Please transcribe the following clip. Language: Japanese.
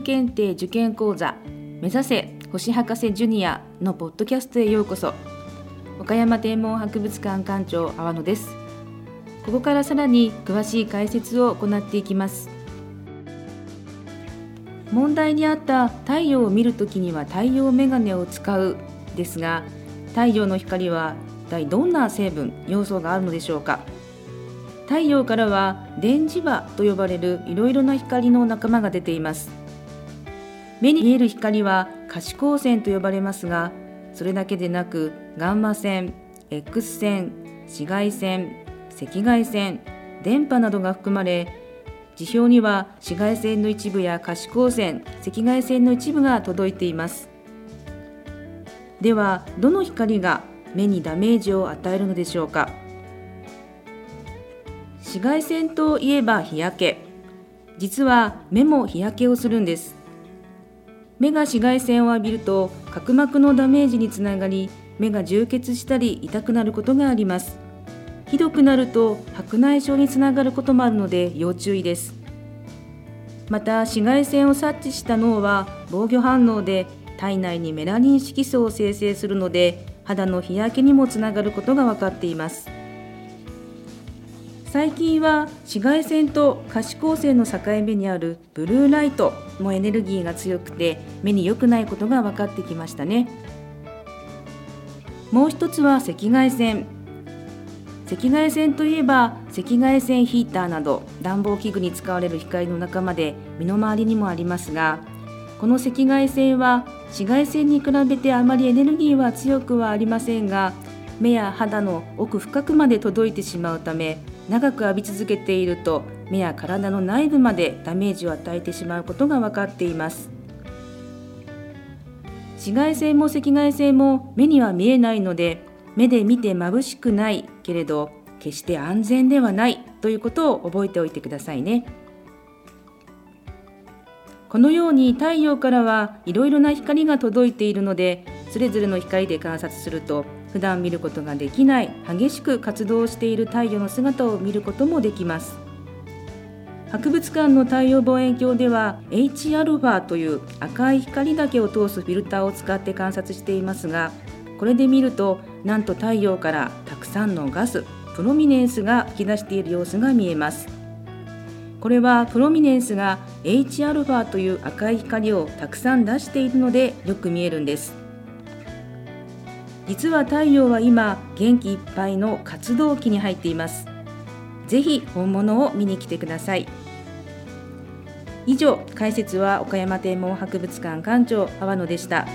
検定受験講座目指せ星博士ジュニアのポッドキャストへようこそ。岡山天文博物館館長阿野です。ここからさらに詳しい解説を行っていきます。問題にあった太陽を見るときには太陽メガネを使うですが太陽の光は一体どんな成分要素があるのでしょうか。太陽からは電磁場と呼ばれるいろいろな光の仲間が出ています。目に見える光は可視光線と呼ばれますがそれだけでなくガンマ線 X 線紫外線赤外線電波などが含まれ地表には紫外線の一部や可視光線赤外線の一部が届いています。ではどの光が目にダメージを与えるのでしょうか？紫外線といえば日焼け。実は目も日焼けをするんです。目が紫外線を浴びると角膜のダメージにつながり目が充血したり痛くなることがあります。ひどくなると白内障につながることもあるので要注意です。また紫外線を察知した脳は防御反応で体内にメラニン色素を生成するので肌の日焼けにもつながることが分かっています。最近は紫外線と可視光線の境目にあるブルーライトのエネルギーが強くて目に良くないことが分かってきましたね。もう一つは赤外線。赤外線といえば赤外線ヒーターなど暖房器具に使われる光の仲間で身の回りにもありますがこの赤外線は紫外線に比べてあまりエネルギーは強くはありませんが目や肌の奥深くまで届いてしまうため長く浴び続けていると目や体の内部までダメージを与えてしまうことが分かっています。紫外線も赤外線も目には見えないので目で見て眩しくないけれど決して安全ではないということを覚えておいてくださいね。このように太陽からはいろいろな光が届いているのでそれぞれの光で観察すると普段見ることができない激しく活動している太陽の姿を見ることもできます。博物館の太陽望遠鏡では Hα という赤い光だけを通すフィルターを使って観察していますがこれで見るとなんと太陽からたくさんのガスプロミネンスが噴き出している様子が見えます。これはプロミネンスが Hα という赤い光をたくさん出しているのでよく見えるんです。実は太陽は今元気いっぱいの活動期に入っていますぜひ本物を見に来てください以上解説は岡山天文博物館館長阿野でした。